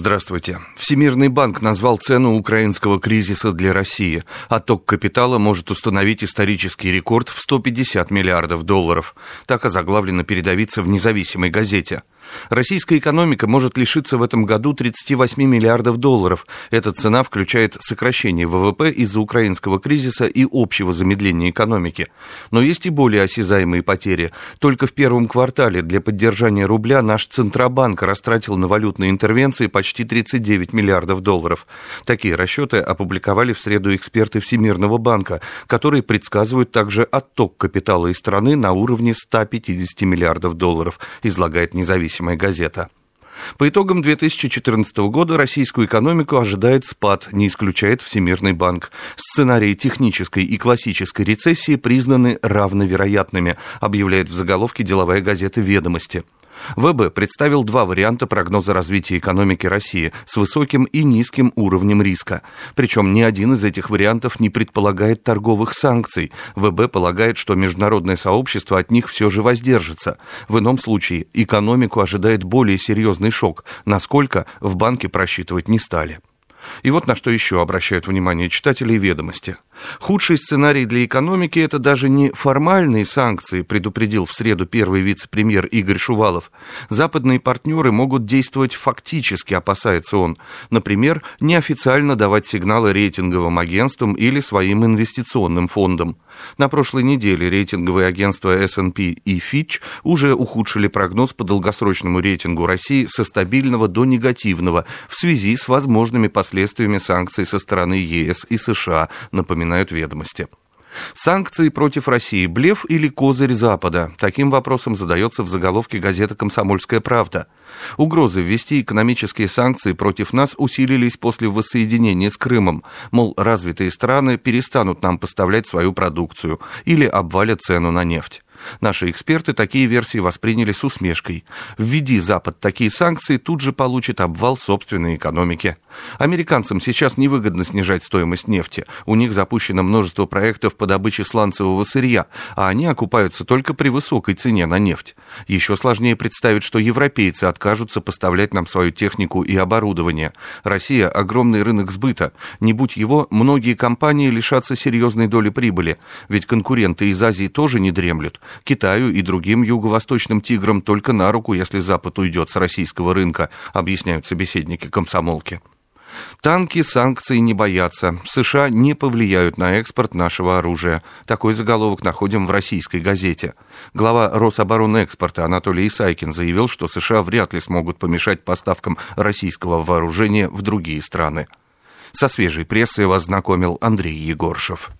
Здравствуйте. Всемирный банк назвал цену украинского кризиса для России. Отток капитала может установить исторический рекорд в 150 миллиардов долларов. Так озаглавлено передовица в независимой газете. Российская экономика может лишиться в этом году 38 миллиардов долларов. Эта цена включает сокращение ВВП из-за украинского кризиса и общего замедления экономики. Но есть и более осязаемые потери. Только в первом квартале для поддержания рубля наш Центробанк растратил на валютные интервенции почти 39 миллиардов долларов. Такие расчеты опубликовали в среду эксперты Всемирного банка, которые предсказывают также отток капитала из страны на уровне 150 миллиардов долларов, излагает независимый независимая газета. По итогам 2014 года российскую экономику ожидает спад, не исключает Всемирный банк. Сценарии технической и классической рецессии признаны равновероятными, объявляет в заголовке деловая газета «Ведомости». ВБ представил два варианта прогноза развития экономики России с высоким и низким уровнем риска. Причем ни один из этих вариантов не предполагает торговых санкций. ВБ полагает, что международное сообщество от них все же воздержится. В ином случае экономику ожидает более серьезный шок, насколько в банке просчитывать не стали. И вот на что еще обращают внимание читатели ведомости. Худший сценарий для экономики – это даже не формальные санкции, предупредил в среду первый вице-премьер Игорь Шувалов. Западные партнеры могут действовать фактически, опасается он. Например, неофициально давать сигналы рейтинговым агентствам или своим инвестиционным фондам. На прошлой неделе рейтинговые агентства S&P и Fitch уже ухудшили прогноз по долгосрочному рейтингу России со стабильного до негативного в связи с возможными последствиями санкций со стороны ЕС и США, напоминают ведомости. Санкции против России – блеф или козырь Запада? Таким вопросом задается в заголовке газеты «Комсомольская правда». Угрозы ввести экономические санкции против нас усилились после воссоединения с Крымом. Мол, развитые страны перестанут нам поставлять свою продукцию или обвалят цену на нефть. Наши эксперты такие версии восприняли с усмешкой. Введи Запад такие санкции, тут же получит обвал собственной экономики. Американцам сейчас невыгодно снижать стоимость нефти. У них запущено множество проектов по добыче сланцевого сырья, а они окупаются только при высокой цене на нефть. Еще сложнее представить, что европейцы откажутся поставлять нам свою технику и оборудование. Россия – огромный рынок сбыта. Не будь его, многие компании лишатся серьезной доли прибыли. Ведь конкуренты из Азии тоже не дремлют. Китаю и другим юго-восточным тиграм только на руку, если Запад уйдет с российского рынка, объясняют собеседники комсомолки. Танки санкций не боятся. США не повлияют на экспорт нашего оружия. Такой заголовок находим в российской газете. Глава Рособоронэкспорта Анатолий Исайкин заявил, что США вряд ли смогут помешать поставкам российского вооружения в другие страны. Со свежей прессой вас знакомил Андрей Егоршев.